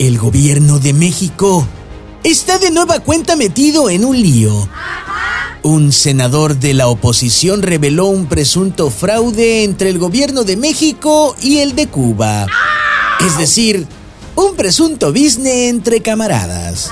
El gobierno de México está de nueva cuenta metido en un lío. Un senador de la oposición reveló un presunto fraude entre el gobierno de México y el de Cuba. Es decir, un presunto business entre camaradas.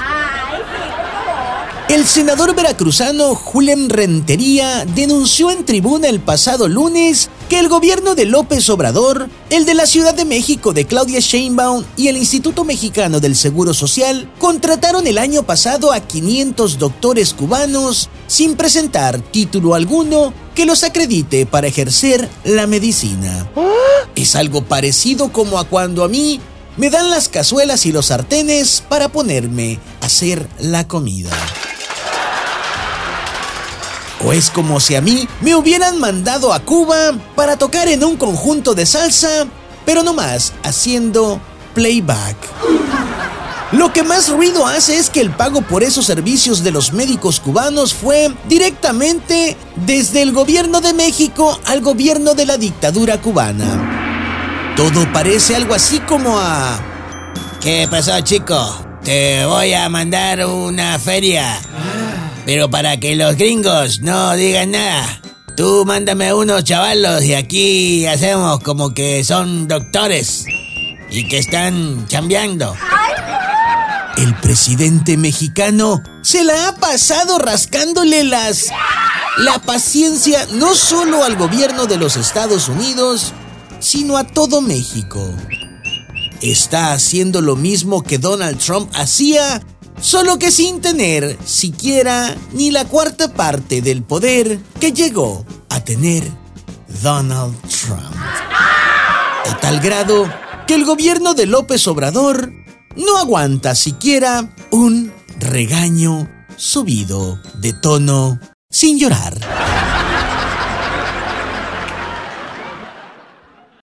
El senador veracruzano Julián Rentería denunció en tribuna el pasado lunes que el gobierno de López Obrador, el de la Ciudad de México de Claudia Sheinbaum y el Instituto Mexicano del Seguro Social contrataron el año pasado a 500 doctores cubanos sin presentar título alguno que los acredite para ejercer la medicina. Es algo parecido como a cuando a mí me dan las cazuelas y los sartenes para ponerme a hacer la comida. O es como si a mí me hubieran mandado a Cuba para tocar en un conjunto de salsa, pero no más haciendo playback. Lo que más ruido hace es que el pago por esos servicios de los médicos cubanos fue directamente desde el gobierno de México al gobierno de la dictadura cubana. Todo parece algo así como a... ¿Qué pasó, chico? Te voy a mandar una feria. Pero para que los gringos no digan nada, tú mándame unos chavalos y aquí hacemos como que son doctores y que están chambeando. El presidente mexicano se la ha pasado rascándole las... la paciencia no solo al gobierno de los Estados Unidos, sino a todo México. Está haciendo lo mismo que Donald Trump hacía solo que sin tener siquiera ni la cuarta parte del poder que llegó a tener Donald Trump. A tal grado que el gobierno de López Obrador no aguanta siquiera un regaño subido de tono sin llorar.